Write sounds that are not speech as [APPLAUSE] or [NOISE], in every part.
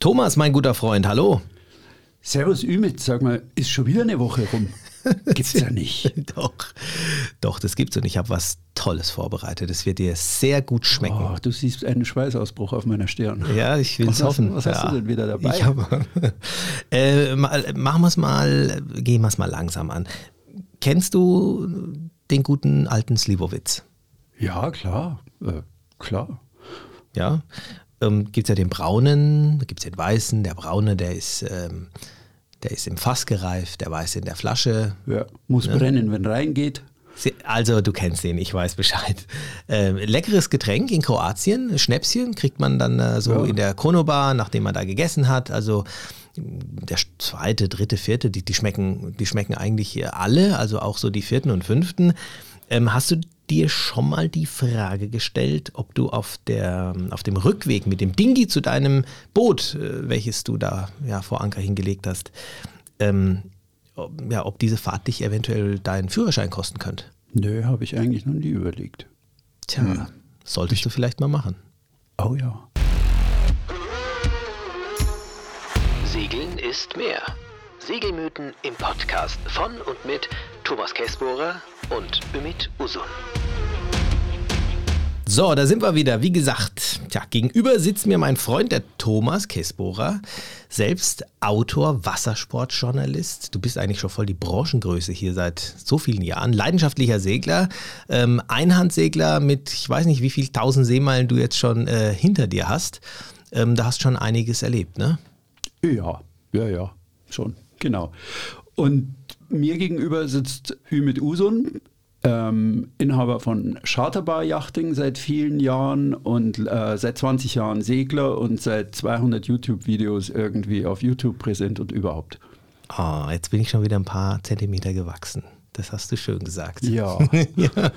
Thomas, mein guter Freund, hallo. Servus Ümit, sag mal, ist schon wieder eine Woche rum? [LAUGHS] Gibt's ja nicht. [LAUGHS] doch, doch, das gibt's und ich habe was Tolles vorbereitet. Das wird dir sehr gut schmecken. Oh, du siehst einen Schweißausbruch auf meiner Stirn. Ja, ich will es hoffen. was hast ja. du denn wieder dabei? Ich hab, [LAUGHS] äh, machen wir es mal, gehen wir es mal langsam an. Kennst du den guten alten Slivovitz? Ja, klar, äh, klar. Ja, ähm, gibt es ja den braunen, da gibt es den weißen. Der braune, der ist, ähm, der ist im Fass gereift, der weiße in der Flasche. Ja, muss Ne? brennen, wenn reingeht. Also du kennst den, ich weiß Bescheid. Ähm, leckeres Getränk in Kroatien, Schnäpschen kriegt man dann äh, so Ja. in der Konobar, nachdem man da gegessen hat. Also der zweite, dritte, vierte, die, die, schmecken, die schmecken eigentlich hier alle, also auch so die vierten und fünften. Ähm, hast du dir schon mal die Frage gestellt, ob du auf, der, auf dem Rückweg mit dem Dingi zu deinem Boot, äh, welches du da ja, vor Anker hingelegt hast, ähm, ob, ja, ob diese Fahrt dich eventuell deinen Führerschein kosten könnte? Nö, habe ich eigentlich noch nie überlegt. Tja, Hm. solltest du vielleicht mal machen. Oh ja. Segeln ist mehr. Segelmythen im Podcast von und mit Thomas Käsbohrer und Ümit Usun. So, da sind wir wieder. Wie gesagt, tja, gegenüber sitzt mir mein Freund, der Thomas Kessbohrer, selbst Autor, Wassersportjournalist. Du bist eigentlich schon voll die Branchengröße hier seit so vielen Jahren. Leidenschaftlicher Segler, ähm, Einhandsegler mit, ich weiß nicht, wie viel tausend Seemeilen du jetzt schon äh, hinter dir hast. Ähm, da hast schon einiges erlebt, ne? Ja, ja, ja, schon, genau. Und mir gegenüber sitzt Ümit Usun, ähm, Inhaber von Charterbar Yachting seit vielen Jahren und äh, seit 20 Jahren Segler und seit 200 YouTube-Videos irgendwie auf YouTube präsent und überhaupt. Oh, jetzt bin ich schon wieder ein paar Zentimeter gewachsen. Das hast du schön gesagt. Ja. [LAUGHS] ja.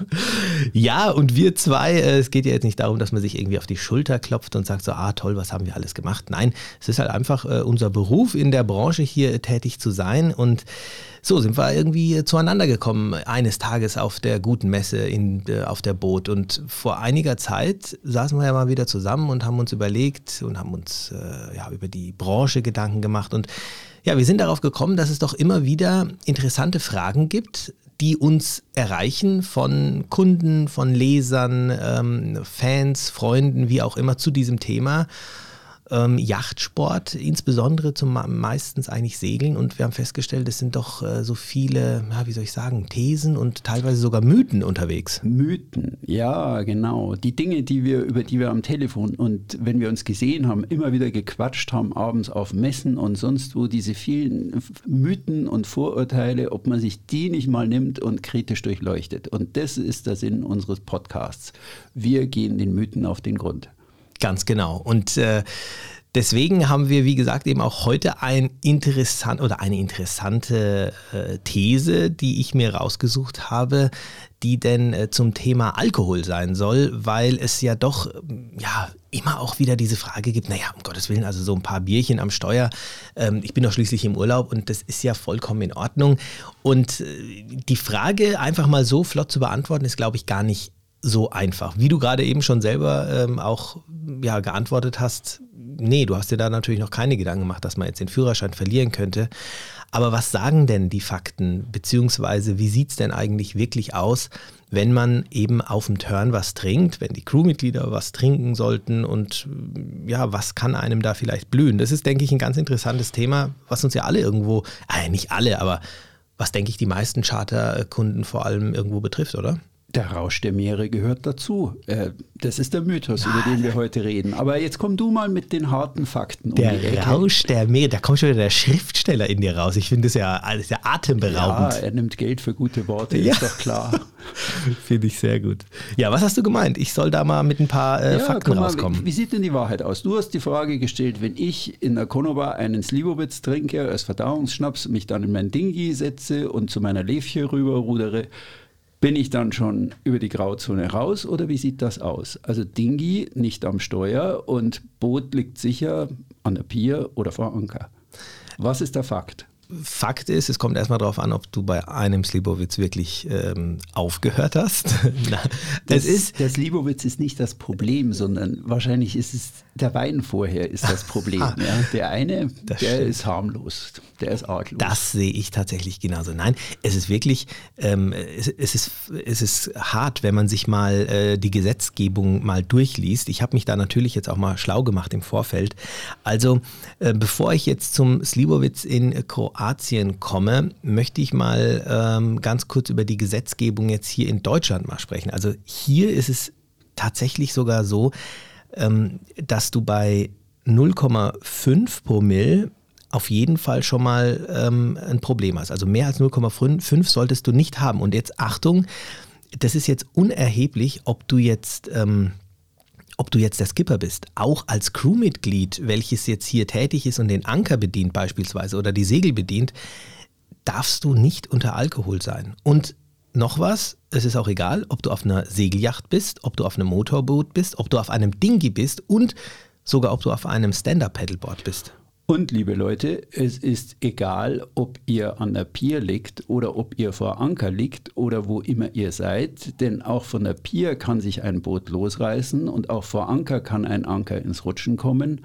ja, und wir zwei, äh, es geht ja jetzt nicht darum, dass man sich irgendwie auf die Schulter klopft und sagt so, ah toll, was haben wir alles gemacht. Nein, es ist halt einfach äh, unser Beruf, in der Branche hier tätig zu sein. Und so sind wir irgendwie zueinander gekommen, eines Tages auf der guten Messe in, äh, auf der Boot. Und vor einiger Zeit saßen wir ja mal wieder zusammen und haben uns überlegt und haben uns äh, ja, über die Branche Gedanken gemacht. Und ja, wir sind darauf gekommen, dass es doch immer wieder interessante Fragen gibt, die uns erreichen von Kunden, von Lesern, ähm, Fans, Freunden, wie auch immer zu diesem Thema. Ähm, Yachtsport, insbesondere zum meistens eigentlich Segeln. Und wir haben festgestellt, es sind doch äh, so viele, ja, wie soll ich sagen, Thesen und teilweise sogar Mythen unterwegs. Mythen, ja, genau. Die Dinge, die wir, über die wir am Telefon und wenn wir uns gesehen haben, immer wieder gequatscht haben, abends auf Messen und sonst wo, diese vielen Mythen und Vorurteile, ob man sich die nicht mal nimmt und kritisch durchleuchtet. Und das ist der Sinn unseres Podcasts. Wir gehen den Mythen auf den Grund. Ganz genau. Und äh, deswegen haben wir, wie gesagt, eben auch heute ein interessant oder eine interessante äh, These, die ich mir rausgesucht habe, die denn äh, zum Thema Alkohol sein soll, weil es ja doch ähm, ja immer auch wieder diese Frage gibt, naja, um Gottes Willen, also so ein paar Bierchen am Steuer, ähm, ich bin doch schließlich im Urlaub und das ist ja vollkommen in Ordnung. Und äh, die Frage einfach mal so flott zu beantworten, ist, glaube ich, gar nicht so einfach. Wie du gerade eben schon selber ähm, auch ja, geantwortet hast, nee, du hast dir da natürlich noch keine Gedanken gemacht, dass man jetzt den Führerschein verlieren könnte. Aber was sagen denn die Fakten, beziehungsweise wie sieht es denn eigentlich wirklich aus, wenn man eben auf dem Turn was trinkt, wenn die Crewmitglieder was trinken sollten und ja, was kann einem da vielleicht blühen? Das ist, denke ich, ein ganz interessantes Thema, was uns ja alle irgendwo, äh, nicht alle, aber was, denke ich, die meisten Charterkunden vor allem irgendwo betrifft, oder? Der Rausch der Meere gehört dazu. Äh, Das ist der Mythos, über den wir heute reden. Aber jetzt komm du mal mit den harten Fakten um die Der. Rausch der Meere, da kommt schon wieder der Schriftsteller in dir raus. Ich finde das ja, das ist ja Ja, atemberaubend. er nimmt Geld für gute Worte, Ja. ist doch klar. [LAUGHS] Finde ich sehr gut. Ja, was hast du gemeint? Ich soll da mal mit ein paar äh, Ja, Fakten mal, rauskommen. Wie, sieht denn die Wahrheit aus? Du hast die Frage gestellt, wenn ich in der Konoba einen Slivovitz trinke als Verdauungsschnaps, mich dann in mein Dingi setze und zu meiner Levche rüber rudere, bin ich dann schon über die Grauzone raus oder wie sieht das aus? Also Dingi nicht am Steuer und Boot liegt sicher an der Pier oder vor Anker. Was ist der Fakt? Fakt ist, es kommt erstmal darauf an, ob du bei einem Slibowitz wirklich ähm, aufgehört hast. [LAUGHS] Das, ist, der Slibowitz ist nicht das Problem, sondern wahrscheinlich ist es der Wein vorher ist das Problem. [LAUGHS] ja. Der eine, der stimmt. ist harmlos, der ist artlos. Das sehe ich tatsächlich genauso. Nein, es ist wirklich, ähm, es, es, ist, es ist hart, wenn man sich mal äh, die Gesetzgebung mal durchliest. Ich habe mich da natürlich jetzt auch mal schlau gemacht im Vorfeld. Also, äh, bevor ich jetzt zum Slibowitz in Kroatien komme, möchte ich mal ähm, ganz kurz über die Gesetzgebung jetzt hier in Deutschland mal sprechen. Also hier ist es tatsächlich sogar so, ähm, dass du bei 0,5 Promille auf jeden Fall schon mal ähm, ein Problem hast. Also mehr als 0,5 solltest du nicht haben. Und jetzt Achtung, das ist jetzt unerheblich, ob du jetzt, ähm, ob du jetzt der Skipper bist. Auch als Crewmitglied, welches jetzt hier tätig ist und den Anker bedient beispielsweise oder die Segel bedient, darfst du nicht unter Alkohol sein. Und noch was, es ist auch egal, ob du auf einer Segelyacht bist, ob du auf einem Motorboot bist, ob du auf einem Dinghy bist und sogar ob du auf einem Stand-Up-Paddleboard bist. Und liebe Leute, es ist egal, ob ihr an der Pier liegt oder ob ihr vor Anker liegt oder wo immer ihr seid, denn auch von der Pier kann sich ein Boot losreißen und auch vor Anker kann ein Anker ins Rutschen kommen.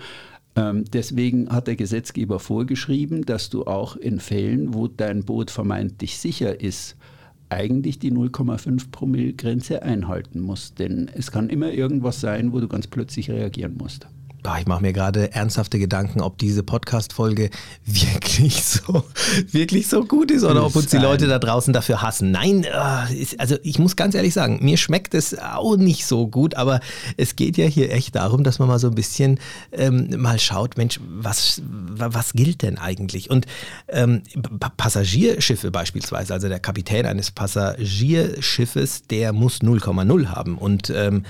Ähm, deswegen hat der Gesetzgeber vorgeschrieben, dass du auch in Fällen, wo dein Boot vermeintlich sicher ist, eigentlich die 0,5 Promille Grenze einhalten musst. Denn es kann immer irgendwas sein, wo du ganz plötzlich reagieren musst. Ich mache mir gerade ernsthafte Gedanken, ob diese Podcast-Folge [LAUGHS] wirklich so, wirklich so gut ist oder ob uns die Leute da draußen dafür hassen. Nein, äh, also ich muss ganz ehrlich sagen, mir schmeckt es auch nicht so gut, aber es geht ja hier echt darum, dass man mal so ein bisschen ähm, mal schaut, Mensch, was, was gilt denn eigentlich? Und ähm, Passagierschiffe beispielsweise, also der Kapitän eines Passagierschiffes, der muss 0,0 haben und ähm,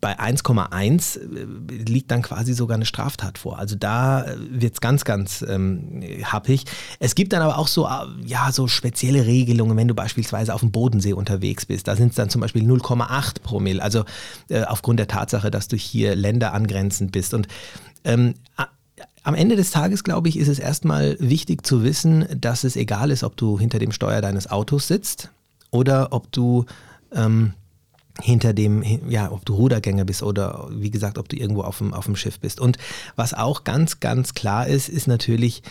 bei 1,1 äh, liegt dann quasi sogar eine Straftat vor. Also da äh, wird es ganz, ganz ähm, happig. Es gibt dann aber auch so, äh, ja, so spezielle Regelungen, wenn du beispielsweise auf dem Bodensee unterwegs bist. Da sind es dann zum Beispiel 0,8 Promille. Also äh, aufgrund der Tatsache, dass du hier länderangrenzend bist. Und ähm, am Ende des Tages, glaube ich, ist es erstmal wichtig zu wissen, dass es egal ist, ob du hinter dem Steuer deines Autos sitzt oder ob du ähm, hinter dem, ja, ob du Rudergänger bist oder wie gesagt, ob du irgendwo auf dem, auf dem Schiff bist. Und was auch ganz, ganz klar ist, ist natürlich,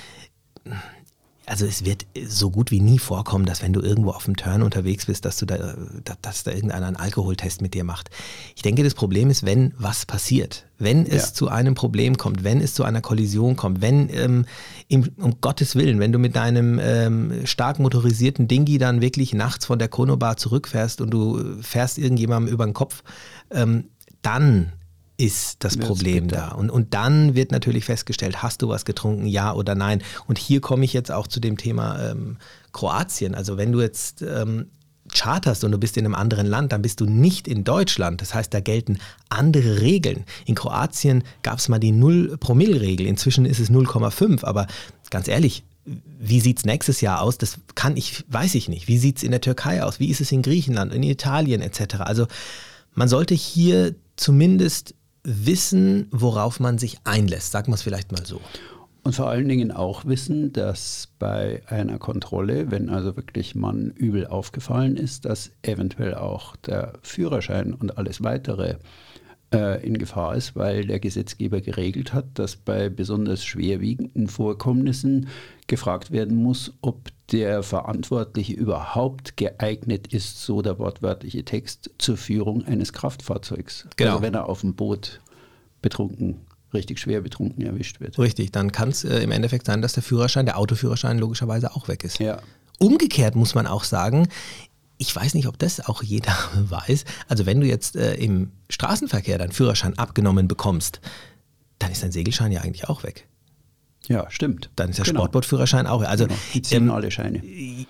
also es wird so gut wie nie vorkommen, dass wenn du irgendwo auf dem Turn unterwegs bist, dass du da, dass da irgendeiner einen Alkoholtest mit dir macht. Ich denke, das Problem ist, wenn was passiert, wenn es ja. zu einem Problem kommt, wenn es zu einer Kollision kommt, wenn ähm, im, um Gottes Willen, wenn du mit deinem ähm, stark motorisierten Dingi dann wirklich nachts von der Chronobar zurückfährst und du fährst irgendjemandem über den Kopf, ähm, dann ist das Problem da. Und, und dann wird natürlich festgestellt, hast du was getrunken, ja oder nein. Und hier komme ich jetzt auch zu dem Thema ähm, Kroatien. Also wenn du jetzt ähm, charterst und du bist in einem anderen Land, dann bist du nicht in Deutschland. Das heißt, da gelten andere Regeln. In Kroatien gab es mal die 0-Promille-Regel. Inzwischen ist es 0,5. Aber ganz ehrlich, wie sieht es nächstes Jahr aus? Das kann ich, weiß ich nicht. Wie sieht es in der Türkei aus? Wie ist es in Griechenland, in Italien etc.? Also man sollte hier zumindest wissen, worauf man sich einlässt. Sagen wir es vielleicht mal so. Und vor allen Dingen auch wissen, dass bei einer Kontrolle, wenn also wirklich man übel aufgefallen ist, dass eventuell auch der Führerschein und alles weitere äh, in Gefahr ist, weil der Gesetzgeber geregelt hat, dass bei besonders schwerwiegenden Vorkommnissen gefragt werden muss, ob der Verantwortliche überhaupt geeignet ist, so der wortwörtliche Text, zur Führung eines Kraftfahrzeugs. Genau. Also wenn er auf dem Boot betrunken richtig schwer betrunken erwischt wird. Richtig, dann kann es äh, im Endeffekt sein, dass der Führerschein, der Autoführerschein logischerweise auch weg ist. Ja. Umgekehrt muss man auch sagen, ich weiß nicht, ob das auch jeder [LAUGHS] weiß. Also wenn du jetzt äh, im Straßenverkehr deinen Führerschein abgenommen bekommst, dann ist dein Segelschein ja eigentlich auch weg. Ja, stimmt. Dann ist der genau. Sportbootführerschein auch. Also, genau. Die ziehen ähm, alle Scheine.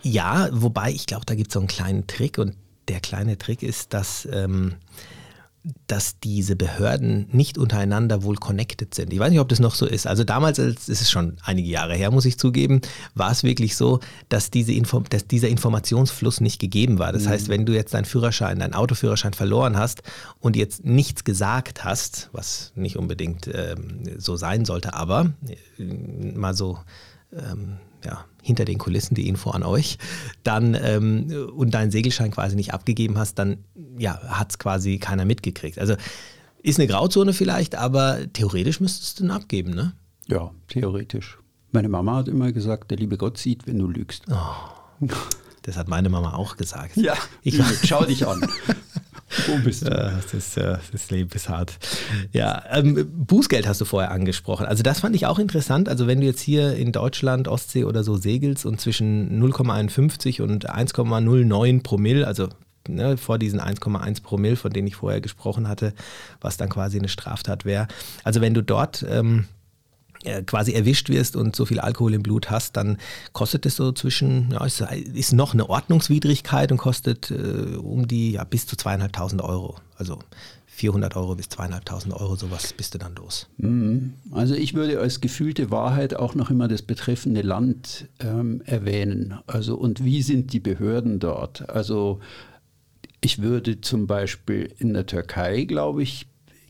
Ja, wobei ich glaube, da gibt es so einen kleinen Trick und der kleine Trick ist, dass ähm, dass diese Behörden nicht untereinander wohl connected sind. Ich weiß nicht, ob das noch so ist. Also damals, das ist schon einige Jahre her, muss ich zugeben, war es wirklich so, dass, diese Info, dass dieser Informationsfluss nicht gegeben war. Das mhm. heißt, wenn du jetzt deinen Führerschein, deinen Autoführerschein verloren hast und jetzt nichts gesagt hast, was nicht unbedingt ähm, so sein sollte, aber äh, mal so ähm, ja, hinter den Kulissen die Info an euch, dann ähm, und deinen Segelschein quasi nicht abgegeben hast, dann ja, hat es quasi keiner mitgekriegt. Also ist eine Grauzone vielleicht, aber theoretisch müsstest du ihn abgeben, ne? Ja, theoretisch. Meine Mama hat immer gesagt, der liebe Gott sieht, wenn du lügst. Oh, das hat meine Mama auch gesagt. Ja, ich schau dich an. [LAUGHS] Wo bist du? Das, ist, das Leben ist hart. Ja, ähm, Bußgeld hast du vorher angesprochen. Also das fand ich auch interessant. Also wenn du jetzt hier in Deutschland, Ostsee oder so segelst und zwischen 0,51 und 1,09 Promille, also ne, vor diesen 1,1 Promille, von denen ich vorher gesprochen hatte, was dann quasi eine Straftat wäre. Also wenn du dort... Ähm, äh, quasi erwischt wirst und so viel Alkohol im Blut hast, dann kostet es so zwischen, ja, ist, ist noch eine Ordnungswidrigkeit und kostet äh, um die ja, bis zu zweieinhalbtausend Euro. Also 400 Euro bis zweieinhalbtausend Euro, sowas bist du dann los. Mhm. Also ich würde als gefühlte Wahrheit auch noch immer das betreffende Land ähm, erwähnen. Also und wie sind die Behörden dort? Also ich würde zum Beispiel in der Türkei, glaube ich,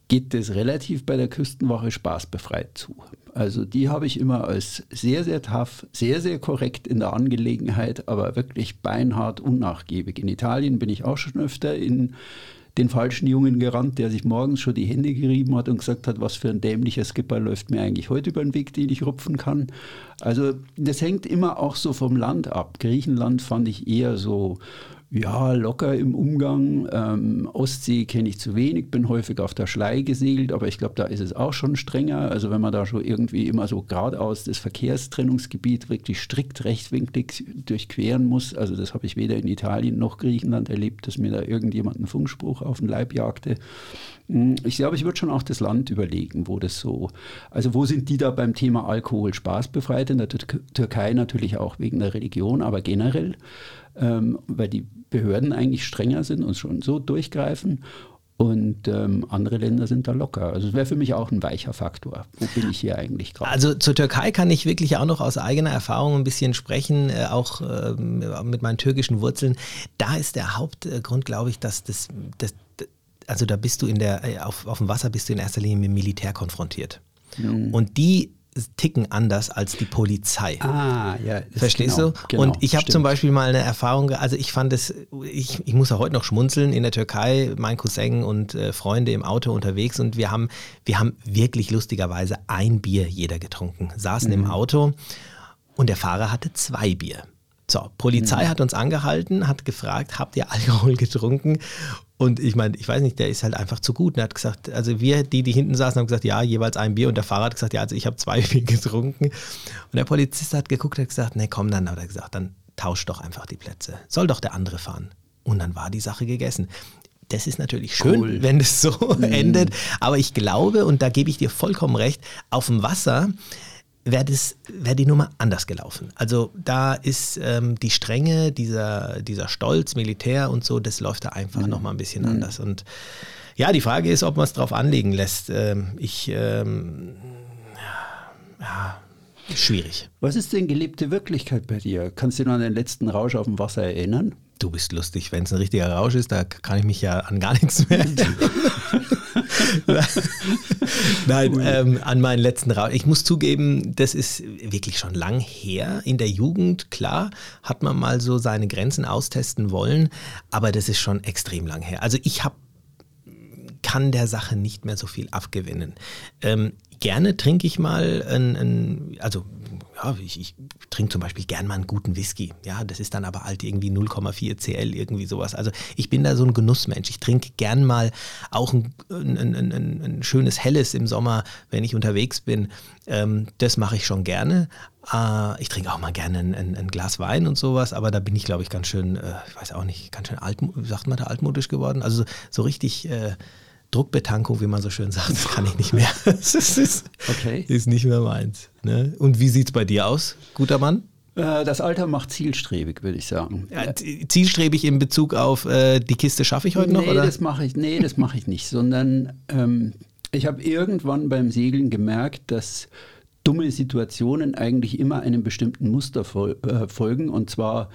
geht es relativ bei der Küstenwache spaßbefreit zu. Also die habe ich immer als sehr, sehr tough, sehr, sehr korrekt in der Angelegenheit, aber wirklich beinhart unnachgiebig. In Italien bin ich auch schon öfter in den falschen Jungen gerannt, der sich morgens schon die Hände gerieben hat und gesagt hat, was für ein dämlicher Skipper läuft mir eigentlich heute über den Weg, den ich rupfen kann. Also das hängt immer auch so vom Land ab. Griechenland fand ich eher so ja, locker im Umgang. Ähm, Ostsee kenne ich zu wenig, bin häufig auf der Schlei gesegelt, aber ich glaube, da ist es auch schon strenger. Also wenn man da schon irgendwie immer so geradeaus das Verkehrstrennungsgebiet wirklich strikt rechtwinklig durchqueren muss, also das habe ich weder in Italien noch Griechenland erlebt, dass mir da irgendjemand einen Funkspruch auf den Leib jagte. Hm, ich glaube, ich würde schon auch das Land überlegen, wo das so, also wo sind die da beim Thema Alkohol spaßbefreit? In der Türkei natürlich auch wegen der Religion, aber generell ähm, weil die Behörden eigentlich strenger sind und schon so durchgreifen. Und ähm, andere Länder sind da locker. Also es wäre für mich auch ein weicher Faktor. Wo bin ich hier eigentlich gerade? Also zur Türkei kann ich wirklich auch noch aus eigener Erfahrung ein bisschen sprechen, äh, auch äh, mit meinen türkischen Wurzeln. Da ist der Hauptgrund, glaube ich, dass das, das, also da bist du in der, äh, auf, auf dem Wasser bist du in erster Linie mit dem Militär konfrontiert. Mhm. Und die ticken anders als die Polizei. Ah, ja. Verstehst genau, du? Genau, und ich habe zum Beispiel mal eine Erfahrung, also ich fand es, ich, ich muss ja heute noch schmunzeln, in der Türkei, mein Cousin und äh, Freunde im Auto unterwegs und wir haben, wir haben wirklich lustigerweise ein Bier jeder getrunken, saßen mhm. im Auto und der Fahrer hatte zwei Bier. So, Polizei mhm. hat uns angehalten, hat gefragt, habt ihr Alkohol getrunken? Und ich meine, ich weiß nicht, der ist halt einfach zu gut. Und er hat gesagt, also wir, die, die hinten saßen, haben gesagt, ja, jeweils ein Bier. Und der Fahrer hat gesagt, ja, also ich habe zwei [LAUGHS] Bier getrunken. Und der Polizist hat geguckt und hat gesagt, nee, komm, dann hat er gesagt, dann tausch doch einfach die Plätze. Soll doch der andere fahren. Und dann war die Sache gegessen. Das ist natürlich schön, cool. wenn es so [LAUGHS] mhm. endet. Aber ich glaube, und da gebe ich dir vollkommen recht, auf dem Wasser wäre wär die Nummer anders gelaufen. Also da ist ähm, die Strenge, dieser, dieser Stolz, Militär und so, das läuft da einfach mhm. nochmal ein bisschen mhm. anders. Und ja, die Frage ist, ob man es drauf anlegen lässt. Ähm, ich, ähm, ja, schwierig. Was ist denn gelebte Wirklichkeit bei dir? Kannst du dich noch an den letzten Rausch auf dem Wasser erinnern? Du bist lustig. Wenn es ein richtiger Rausch ist, da kann ich mich ja an gar nichts mehr erinnern. [LAUGHS] Nein, ähm, an meinen letzten Rausch. Ich muss zugeben, das ist wirklich schon lang her. In der Jugend, klar, hat man mal so seine Grenzen austesten wollen, aber das ist schon extrem lang her. Also ich habe kann der Sache nicht mehr so viel abgewinnen. Ähm, gerne trinke ich mal ein, ein also ja, ich, ich trinke zum Beispiel gern mal einen guten Whisky. Ja, das ist dann aber halt irgendwie 0,4 CL, irgendwie sowas. Also ich bin da so ein Genussmensch. Ich trinke gern mal auch ein, ein, schönes Helles im Sommer, wenn ich unterwegs bin. Ähm, das mache ich schon gerne. Äh, ich trinke auch mal gerne ein, ein, Glas Wein und sowas, aber da bin ich, glaube ich, ganz schön, äh, ich weiß auch nicht, ganz schön alt, sagt man da altmodisch geworden. Also so richtig. Äh, Druckbetankung, wie man so schön sagt, das kann ich nicht mehr. [LAUGHS] Das ist, okay. ist nicht mehr meins. Ne? Und wie sieht es bei dir aus, guter Mann? Äh, das Alter macht zielstrebig, würde ich sagen. Ja, zielstrebig in Bezug auf äh, die Kiste schaffe ich heute nee, noch? Oder? Das mache ich, nee, das mache ich nicht, sondern ähm, ich habe irgendwann beim Segeln gemerkt, dass dumme Situationen eigentlich immer einem bestimmten Muster fol äh, folgen und zwar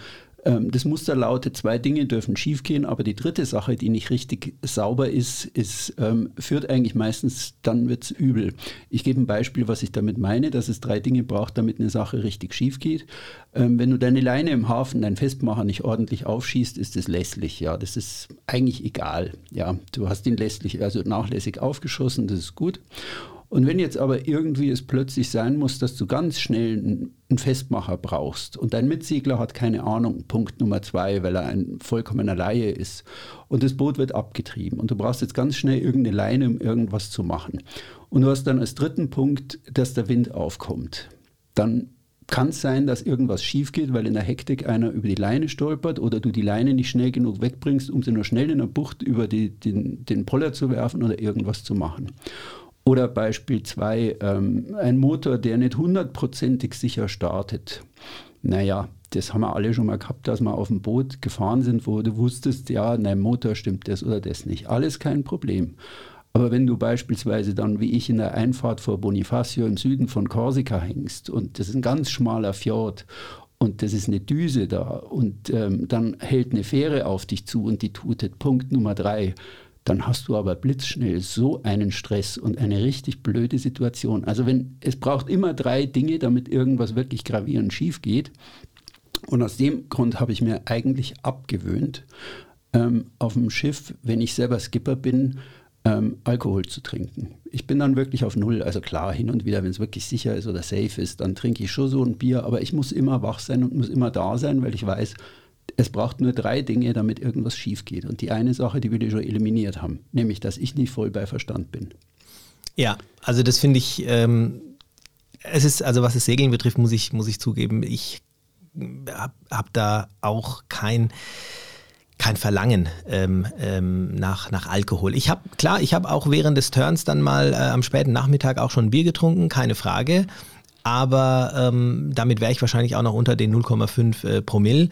das Muster lautet, zwei Dinge dürfen schiefgehen, aber die dritte Sache, die nicht richtig sauber ist, ist ähm, führt eigentlich meistens, dann wird es übel. Ich gebe ein Beispiel, was ich damit meine, dass es drei Dinge braucht, damit eine Sache richtig schief geht. Ähm, wenn du deine Leine im Hafen, dein Festmacher nicht ordentlich aufschießt, ist es lässlich. Ja, das ist eigentlich egal. Ja, du hast ihn lässlich, also nachlässig aufgeschossen, das ist gut. Und wenn jetzt aber irgendwie es plötzlich sein muss, dass du ganz schnell einen Festmacher brauchst und dein Mitsegler hat keine Ahnung, Punkt Nummer zwei, weil er ein vollkommener Laie ist und das Boot wird abgetrieben und du brauchst jetzt ganz schnell irgendeine Leine, um irgendwas zu machen. Und du hast dann als dritten Punkt, dass der Wind aufkommt. Dann kann es sein, dass irgendwas schief geht, weil in der Hektik einer über die Leine stolpert oder du die Leine nicht schnell genug wegbringst, um sie nur schnell in der Bucht über die, den, den Poller zu werfen oder irgendwas zu machen. Oder Beispiel 2, ähm, ein Motor, der nicht hundertprozentig sicher startet. Naja, das haben wir alle schon mal gehabt, dass wir auf dem Boot gefahren sind, wo du wusstest, ja, dein Motor stimmt das oder das nicht. Alles kein Problem. Aber wenn du beispielsweise dann, wie ich, in der Einfahrt vor Bonifacio im Süden von Korsika hängst und das ist ein ganz schmaler Fjord und das ist eine Düse da und ähm, dann hält eine Fähre auf dich zu und die tutet. Punkt Nummer drei dann hast du aber blitzschnell so einen Stress und eine richtig blöde Situation. Also wenn es braucht immer drei Dinge, damit irgendwas wirklich gravierend schief geht. Und aus dem Grund habe ich mir eigentlich abgewöhnt, ähm, auf dem Schiff, wenn ich selber Skipper bin, ähm, Alkohol zu trinken. Ich bin dann wirklich auf Null. Also klar, hin und wieder, wenn es wirklich sicher ist oder safe ist, dann trinke ich schon so ein Bier. Aber ich muss immer wach sein und muss immer da sein, weil ich weiß, es braucht nur drei Dinge, damit irgendwas schief geht. Und die eine Sache, die wir schon eliminiert haben, nämlich, dass ich nicht voll bei Verstand bin. Ja, also das finde ich, ähm, es ist, also was das Segeln betrifft, muss ich, muss ich zugeben, ich habe hab da auch kein kein Verlangen ähm, ähm, nach, nach Alkohol. Ich habe, klar, ich habe auch während des Turns dann mal äh, am späten Nachmittag auch schon Bier getrunken, keine Frage. Aber ähm, damit wäre ich wahrscheinlich auch noch unter den 0,5 äh, Promille.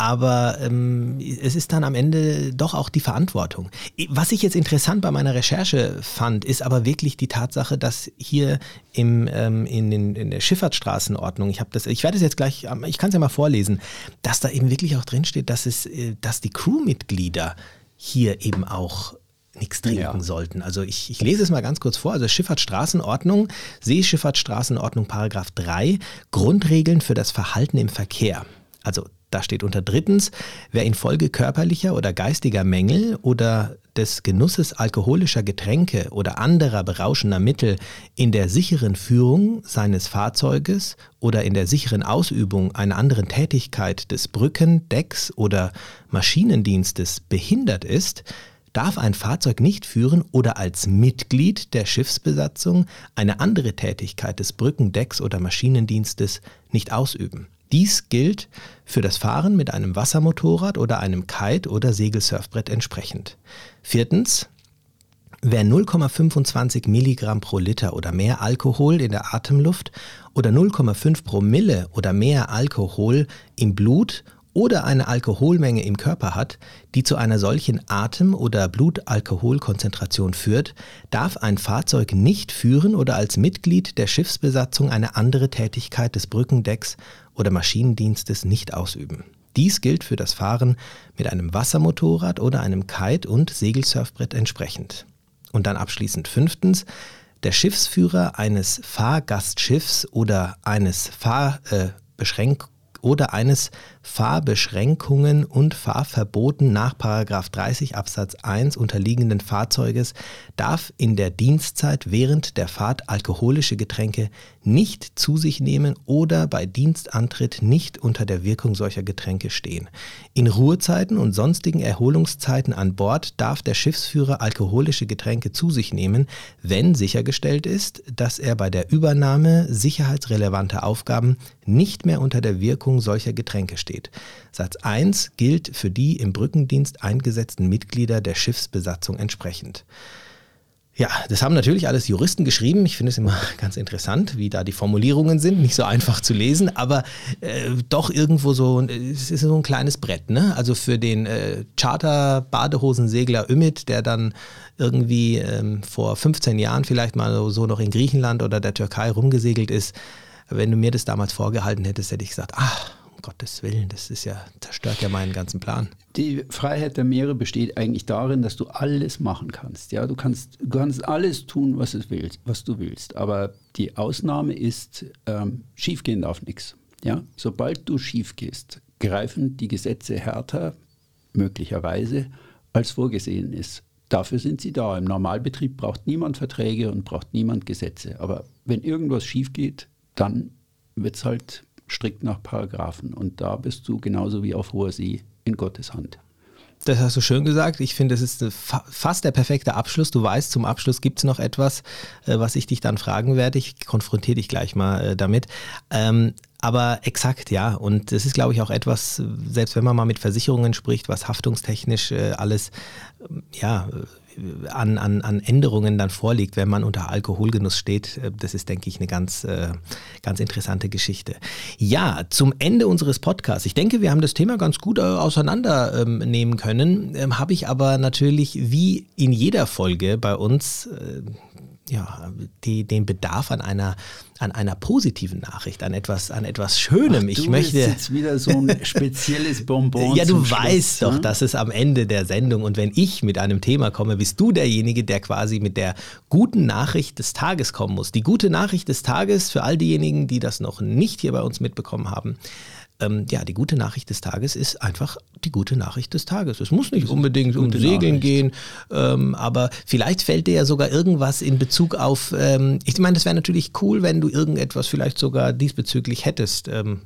Aber ähm, es ist dann am Ende doch auch die Verantwortung. Was ich jetzt interessant bei meiner Recherche fand, ist aber wirklich die Tatsache, dass hier im, ähm, in, den, in der Schifffahrtsstraßenordnung, ich habe das, ich werde es jetzt gleich, ich kann es ja mal vorlesen, dass da eben wirklich auch drinsteht, dass es, äh, dass die Crewmitglieder hier eben auch nichts trinken ja. sollten. Also ich, ich, lese es mal ganz kurz vor. Also Schifffahrtsstraßenordnung, Seeschifffahrtsstraßenordnung, Paragraph 3, Grundregeln für das Verhalten im Verkehr. Also da steht unter drittens, wer infolge körperlicher oder geistiger Mängel oder des Genusses alkoholischer Getränke oder anderer berauschender Mittel in der sicheren Führung seines Fahrzeuges oder in der sicheren Ausübung einer anderen Tätigkeit des Brücken-, Decks- oder Maschinendienstes behindert ist, darf ein Fahrzeug nicht führen oder als Mitglied der Schiffsbesatzung eine andere Tätigkeit des Brücken-, Decks- oder Maschinendienstes nicht ausüben. Dies gilt für das Fahren mit einem Wassermotorrad oder einem Kite- oder Segelsurfbrett entsprechend. Viertens, Wer 0,25 Milligramm pro Liter oder mehr Alkohol in der Atemluft oder 0,5 Promille oder mehr Alkohol im Blut oder eine Alkoholmenge im Körper hat, die zu einer solchen Atem- oder Blutalkoholkonzentration führt, darf ein Fahrzeug nicht führen oder als Mitglied der Schiffsbesatzung eine andere Tätigkeit des Brückendecks oder Maschinendienstes nicht ausüben. Dies gilt für das Fahren mit einem Wassermotorrad oder einem Kite- und Segelsurfbrett entsprechend. Und dann abschließend fünftens, der Schiffsführer eines Fahrgastschiffs oder eines Fahrbeschränk äh, oder eines Fahrbeschränkungen und Fahrverboten nach 30 Absatz 1 unterliegenden Fahrzeuges darf in der Dienstzeit während der Fahrt alkoholische Getränke nicht zu sich nehmen oder bei Dienstantritt nicht unter der Wirkung solcher Getränke stehen. In Ruhezeiten und sonstigen Erholungszeiten an Bord darf der Schiffsführer alkoholische Getränke zu sich nehmen, wenn sichergestellt ist, dass er bei der Übernahme sicherheitsrelevanter Aufgaben nicht mehr unter der Wirkung solcher Getränke steht steht. Satz 1 gilt für die im Brückendienst eingesetzten Mitglieder der Schiffsbesatzung entsprechend. Ja, das haben natürlich alles Juristen geschrieben. Ich finde es immer [LAUGHS] ganz interessant, wie da die Formulierungen sind. Nicht so einfach zu lesen, aber äh, doch irgendwo so, es ist so ein kleines Brett. Ne? Also für den äh, Charter-Badehosensegler Ümit, der dann irgendwie ähm, vor 15 Jahren vielleicht mal so noch in Griechenland oder der Türkei rumgesegelt ist, wenn du mir das damals vorgehalten hättest, hätte ich gesagt, ach, Gottes Willen, das ist ja, zerstört ja meinen ganzen Plan. Die Freiheit der Meere besteht eigentlich darin, dass du alles machen kannst. Ja, du kannst, du kannst alles tun, was, es willst, was du willst. Aber die Ausnahme ist, ähm, schiefgehen darf nichts. Ja, sobald du schief gehst, greifen die Gesetze härter, möglicherweise, als vorgesehen ist. Dafür sind sie da. Im Normalbetrieb braucht niemand Verträge und braucht niemand Gesetze. Aber wenn irgendwas schief geht, dann wird es halt strikt nach Paragraphen. Und da bist du genauso wie auf hoher See in Gottes Hand. Das hast du schön gesagt. Ich finde, das ist fast der perfekte Abschluss. Du weißt, zum Abschluss gibt es noch etwas, äh, was ich dich dann fragen werde. Ich konfrontiere dich gleich mal äh, damit. Ähm, aber exakt, ja. Und das ist, glaube ich, auch etwas, selbst wenn man mal mit Versicherungen spricht, was haftungstechnisch äh, alles, ja, an, an, an Änderungen dann vorliegt, wenn man unter Alkoholgenuss steht. Äh, das ist, denke ich, eine ganz, äh, ganz interessante Geschichte. Ja, zum Ende unseres Podcasts. Ich denke, wir haben das Thema ganz gut äh, auseinandernehmen können. Ähm, Habe ich aber natürlich wie in jeder Folge bei uns ja, die, den Bedarf an einer, an einer positiven Nachricht, an etwas, an etwas Schönem. Ach, ich möchte jetzt wieder so ein spezielles [LAUGHS] Bonbon. ja, du weißt Schluss, doch, ne? dass es am Ende der Sendung und wenn ich mit einem Thema komme, bist du derjenige, der quasi mit der guten Nachricht des Tages kommen muss. Die gute Nachricht des Tages für all diejenigen, die das noch nicht hier bei uns mitbekommen haben ähm, ja, die gute Nachricht des Tages ist einfach die gute Nachricht des Tages. Es muss nicht unbedingt um Segeln Nachricht. gehen, ähm, aber vielleicht fällt dir ja sogar irgendwas in Bezug auf, ähm, ich meine, das wäre natürlich cool, wenn du irgendetwas vielleicht sogar diesbezüglich hättest. Ähm,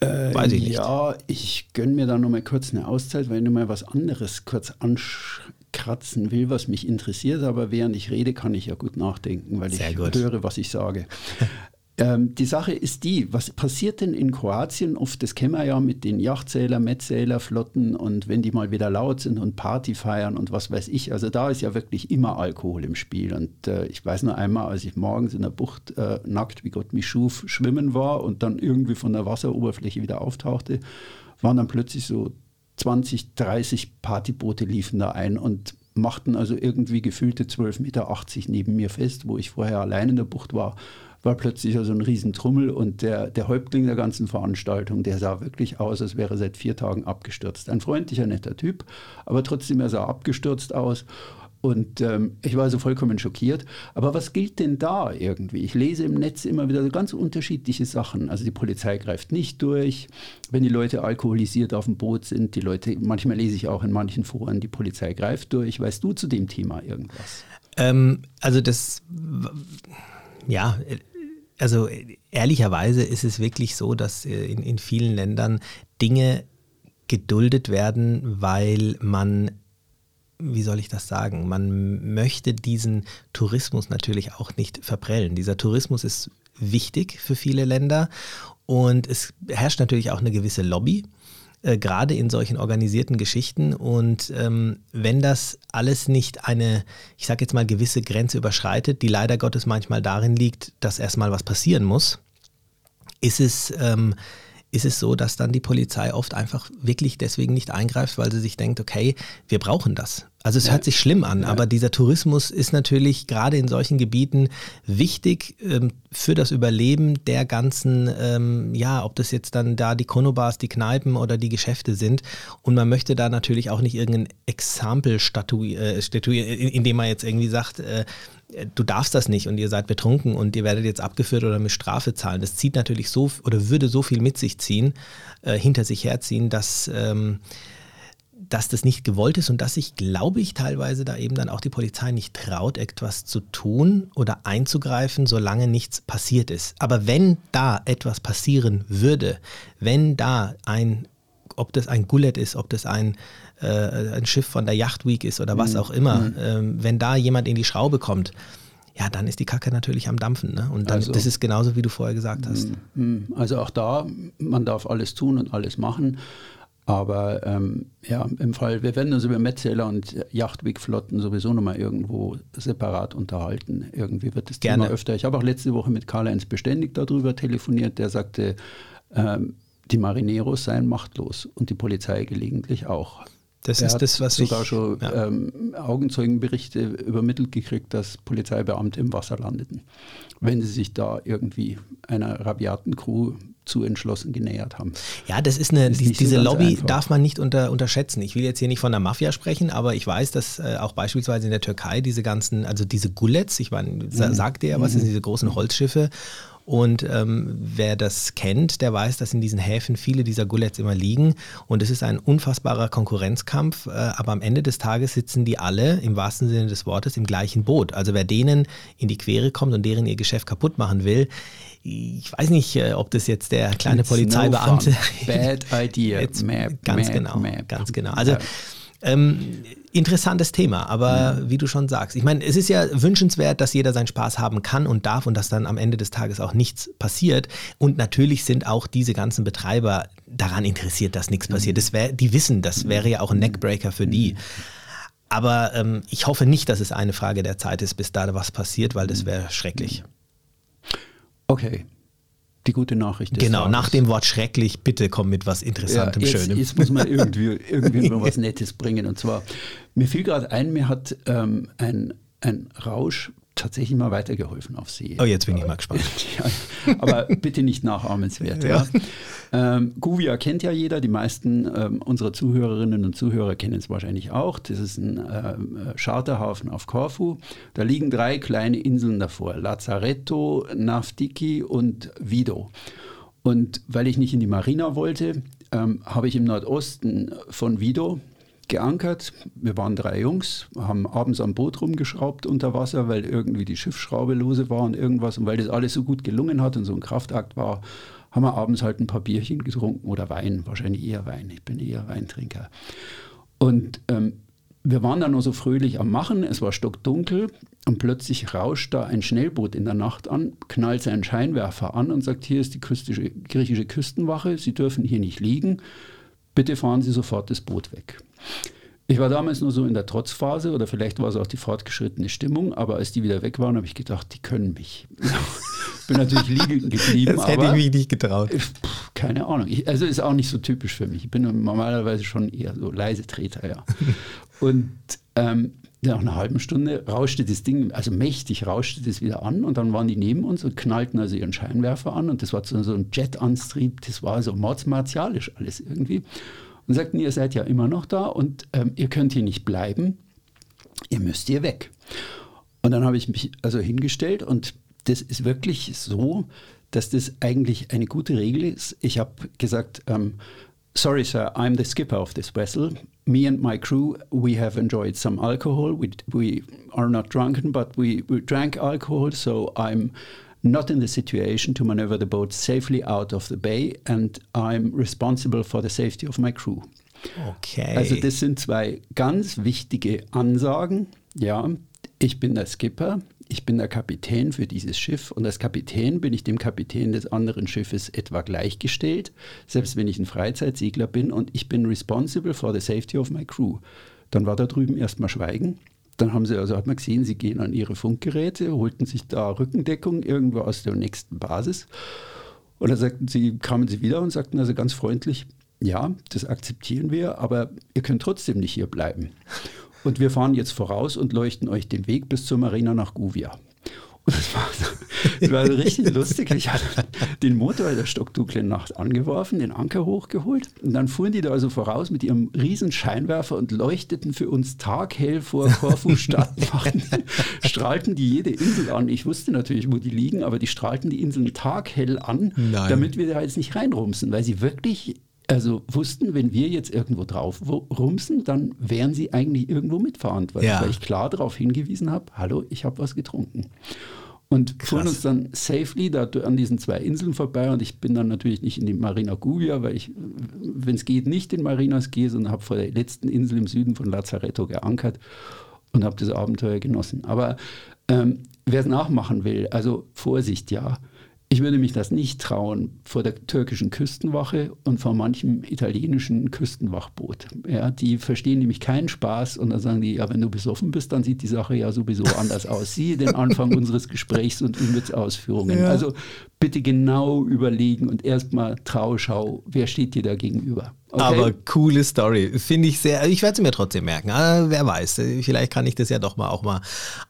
äh, weiß ich nicht. Ja, ich gönne mir da nochmal kurz eine Auszeit, weil ich nochmal was anderes kurz ankratzen will, was mich interessiert, aber während ich rede, kann ich ja gut nachdenken, weil Sehr ich gut. höre, was ich sage. [LAUGHS] Ähm, die Sache ist die, was passiert denn in Kroatien? Oft, das kennen wir ja mit den Yachtzähler, Metzählerflotten und wenn die mal wieder laut sind und Party feiern und was weiß ich. Also da ist ja wirklich immer Alkohol im Spiel. Und äh, ich weiß nur einmal, als ich morgens in der Bucht äh, nackt, wie Gott mich schuf, schwimmen war und dann irgendwie von der Wasseroberfläche wieder auftauchte, waren dann plötzlich so 20, 30 Partyboote liefen da ein und machten also irgendwie gefühlte 12,80 Meter neben mir fest, wo ich vorher allein in der Bucht war war plötzlich so ein Riesentrummel und der, der Häuptling der ganzen Veranstaltung, der sah wirklich aus, als wäre er seit vier Tagen abgestürzt. Ein freundlicher, netter Typ, aber trotzdem, er sah abgestürzt aus. Und ähm, ich war also vollkommen schockiert. Aber was gilt denn da irgendwie? Ich lese im Netz immer wieder ganz unterschiedliche Sachen. Also die Polizei greift nicht durch, wenn die Leute alkoholisiert auf dem Boot sind. Die Leute, manchmal lese ich auch in manchen Foren, die Polizei greift durch. Weißt du zu dem Thema irgendwas? Ähm, also das, ja, also ehrlicherweise ist es wirklich so, dass äh, in, in vielen Ländern Dinge geduldet werden, weil man wie soll ich das sagen? Man möchte diesen Tourismus natürlich auch nicht verprellen. Dieser Tourismus ist wichtig für viele Länder und es herrscht natürlich auch eine gewisse Lobby äh, gerade in solchen organisierten Geschichten. Und ähm, wenn das alles nicht eine, ich sage jetzt mal, gewisse Grenze überschreitet, die leider Gottes manchmal darin liegt, dass erstmal was passieren muss, ist es ähm, ist es so, dass dann die Polizei oft einfach wirklich deswegen nicht eingreift, weil sie sich denkt, okay, wir brauchen das. Also es ja. hört sich schlimm an, ja. aber dieser Tourismus ist natürlich gerade in solchen Gebieten wichtig ähm, für das Überleben der ganzen, ähm, ja, ob das jetzt dann da die Konobars, die Kneipen oder die Geschäfte sind. Und man möchte da natürlich auch nicht irgendein Exempel statuieren, äh, statuieren indem man jetzt irgendwie sagt, äh, du darfst das nicht und ihr seid betrunken und ihr werdet jetzt abgeführt oder mit Strafe zahlen. Das zieht natürlich so oder würde so viel mit sich ziehen, äh, hinter sich herziehen, dass, ähm, dass das nicht gewollt ist und dass sich, glaube ich, teilweise da eben dann auch die Polizei nicht traut, etwas zu tun oder einzugreifen, solange nichts passiert ist. Aber wenn da etwas passieren würde, wenn da ein ob das ein Gullet ist, ob das ein, äh, ein Schiff von der Yacht Week ist oder was mhm. auch immer, mhm. ähm, wenn da jemand in die Schraube kommt, ja, dann ist die Kacke natürlich am Dampfen. Ne? Und dann, also, das ist genauso, wie du vorher gesagt hast. Mhm. Mhm. Also auch da, man darf alles tun und alles machen. Aber ähm, ja, im Fall, wir werden uns über Metzeler und Yachtweg-Flotten sowieso nochmal irgendwo separat unterhalten. Irgendwie wird das Gerne. Thema öfter. Ich habe auch letzte Woche mit Karl-Heinz Beständig darüber telefoniert, der sagte, ähm, die Marineros seien machtlos und die Polizei gelegentlich auch. Das er ist das, was sogar ich, schon ja. ähm, Augenzeugenberichte übermittelt gekriegt, dass Polizeibeamte im Wasser landeten, wenn sie sich da irgendwie einer rabiaten Crew zu entschlossen genähert haben. Ja, das ist eine, ist die, diese so Lobby einfach. darf man nicht unter, unterschätzen. Ich will jetzt hier nicht von der Mafia sprechen, aber ich weiß, dass äh, auch beispielsweise in der Türkei diese ganzen, also diese Gullets, ich meine, mhm. sagt der, was mhm. sind diese großen Holzschiffe und ähm, wer das kennt, der weiß, dass in diesen Häfen viele dieser Gullets immer liegen. Und es ist ein unfassbarer Konkurrenzkampf. Äh, aber am Ende des Tages sitzen die alle im wahrsten Sinne des Wortes im gleichen Boot. Also wer denen in die Quere kommt und deren ihr Geschäft kaputt machen will, ich weiß nicht, äh, ob das jetzt der kleine It's Polizeibeamte. No Bad [LAUGHS] idea. Map, ganz map, genau, map. ganz genau. Also ähm, interessantes Thema, aber mhm. wie du schon sagst, ich meine, es ist ja wünschenswert, dass jeder seinen Spaß haben kann und darf und dass dann am Ende des Tages auch nichts passiert. Und natürlich sind auch diese ganzen Betreiber daran interessiert, dass nichts passiert. Das wär, die wissen, das wäre ja auch ein Neckbreaker für die. Aber ähm, ich hoffe nicht, dass es eine Frage der Zeit ist, bis da was passiert, weil das wäre schrecklich. Okay, die gute Nachricht ist. Genau, nach dem Wort schrecklich, bitte komm mit was Interessantem, ja, jetzt, Schönem. Jetzt muss man irgendwie, [LAUGHS] irgendwie mal was Nettes bringen. Und zwar, mir fiel gerade ein, mir hat ähm, ein, ein Rausch tatsächlich mal weitergeholfen auf See. Oh, jetzt bin ich mal [LAUGHS] gespannt. ja, aber bitte nicht nachahmenswert. ja. ja. Ähm, Guvia kennt ja jeder, die meisten ähm, unserer Zuhörerinnen und Zuhörer kennen es wahrscheinlich auch. Das ist ein äh, Charterhafen auf Korfu. Da liegen drei kleine Inseln davor, Lazzaretto, Nafdiki und Vido. Und weil ich nicht in die Marina wollte, ähm, habe ich im Nordosten von Vido, geankert. Wir waren drei Jungs, haben abends am Boot rumgeschraubt unter Wasser, weil irgendwie die Schiffsschraube lose war und irgendwas. Und weil das alles so gut gelungen hat und so ein Kraftakt war, haben wir abends halt ein paar Bierchen getrunken oder Wein, wahrscheinlich eher Wein. Ich bin eher Weintrinker. Und ähm, wir waren dann nur so fröhlich am Machen, es war stockdunkel und plötzlich rauscht da ein Schnellboot in der Nacht an, knallt seinen Scheinwerfer an und sagt, hier ist die griechische Küstenwache, Sie dürfen hier nicht liegen, bitte fahren Sie sofort das Boot weg. Ich war damals nur so in der Trotzphase oder vielleicht war es auch die fortgeschrittene Stimmung, aber als die wieder weg waren, habe ich gedacht, die können mich. [LAUGHS] bin natürlich liegen geblieben. Das hätte ich mich nicht getraut. keine Ahnung. Ich, also ist auch nicht so typisch für mich. Ich bin normalerweise schon eher so leise Treter, ja. [LAUGHS] Und ähm, nach einer halben Stunde rauschte das Ding, also mächtig rauschte das wieder an und dann waren die neben uns und knallten also ihren Scheinwerfer an und das war so ein Jetanstrieb, das war so mordsmartialisch alles irgendwie und sagten, ihr seid ja immer noch da und ähm, ihr könnt hier nicht bleiben, ihr müsst hier weg. Und dann habe ich mich also hingestellt und das ist wirklich so, dass das eigentlich eine gute Regel ist. Ich habe gesagt, ähm, sorry sir, I'm the skipper of this vessel. Me and my crew, we have enjoyed some alcohol. We, we are not drunken, but we, we drank alcohol, so I'm not in the situation to maneuver the boat safely out of the bay and I'm responsible for the safety of my crew. Okay. Also das sind zwei ganz wichtige Ansagen. Ja, ich bin der Skipper, ich bin der Kapitän für dieses Schiff und als Kapitän bin ich dem Kapitän des anderen Schiffes etwa gleichgestellt, selbst wenn ich ein Freizeitsegler bin und ich bin responsible for the safety of my crew. Dann war da drüben erstmal Schweigen dann haben sie, also hat man gesehen, sie gehen an ihre Funkgeräte, holten sich da Rückendeckung irgendwo aus der nächsten Basis. Und dann sagten sie, kamen sie wieder und sagten also ganz freundlich, ja, das akzeptieren wir, aber ihr könnt trotzdem nicht hier bleiben. Und wir fahren jetzt voraus und leuchten euch den Weg bis zur Marina nach Guvia. Und das war, das war richtig lustig. Ich hatte den Motor in der stockdunklen Nacht angeworfen, den Anker hochgeholt und dann fuhren die da also voraus mit ihrem riesen Scheinwerfer und leuchteten für uns taghell vor Korfu [LAUGHS] Stadt, strahlten die jede Insel an. Ich wusste natürlich, wo die liegen, aber die strahlten die Inseln taghell an, Nein. damit wir da jetzt nicht reinrumsen, weil sie wirklich also wussten, wenn wir jetzt irgendwo drauf rumsen, dann wären sie eigentlich irgendwo mitverantwortlich, ja. weil ich klar darauf hingewiesen habe, hallo, ich habe was getrunken. Und Krass. fuhren uns dann safely da an diesen zwei Inseln vorbei und ich bin dann natürlich nicht in die Marina Guvia, weil ich, wenn es geht, nicht in Marinas gehe, sondern habe vor der letzten Insel im Süden von Lazzaretto geankert und habe das Abenteuer genossen. Aber ähm, wer es nachmachen will, also Vorsicht, ja, ich würde mich das nicht trauen vor der türkischen Küstenwache und vor manchem italienischen Küstenwachboot. Ja, die verstehen nämlich keinen Spaß und dann sagen die, ja, wenn du besoffen bist, dann sieht die Sache ja sowieso anders aus. Siehe den Anfang [LAUGHS] unseres Gesprächs und Ümits Ausführungen. Ja. Also bitte genau überlegen und erstmal Trauschau, wer steht dir da gegenüber? Okay. Aber coole Story. Finde ich sehr, ich werde sie mir trotzdem merken. Aber wer weiß, vielleicht kann ich das ja doch mal auch mal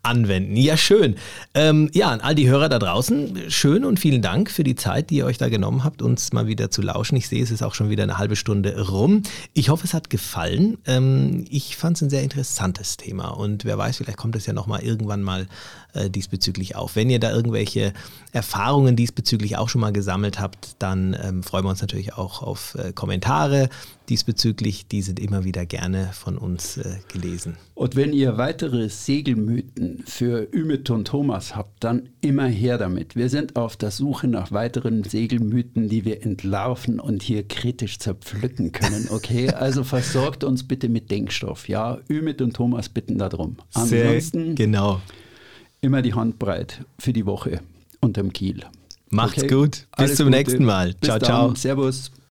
anwenden. Ja, schön. Ähm, ja, an all die Hörer da draußen, schön und vielen Dank für die Zeit, die ihr euch da genommen habt, uns mal wieder zu lauschen. Ich sehe, es ist auch schon wieder eine halbe Stunde rum. Ich hoffe, es hat gefallen. Ähm, ich fand es ein sehr interessantes Thema und wer weiß, vielleicht kommt es ja noch mal irgendwann mal äh, diesbezüglich auf. Wenn ihr da irgendwelche Erfahrungen diesbezüglich auch schon mal gesammelt habt, dann ähm, freuen wir uns natürlich auch auf äh, Kommentare diesbezüglich. Die sind immer wieder gerne von uns äh, gelesen. Und wenn ihr weitere Segelmythen für Ümit und Thomas habt, dann immer her damit. Wir sind auf der Suche nach weiteren Segelmythen, die wir entlarven und hier kritisch zerpflücken können. Okay, [LAUGHS] also versorgt uns bitte mit Denkstoff. Ja, Ümit und Thomas bitten darum. Ansonsten Sehr genau. Immer die Hand breit für die Woche unterm Kiel. Macht's okay. gut. Bis Alles zum Gute. nächsten Mal. Bis ciao, dann. ciao. Servus.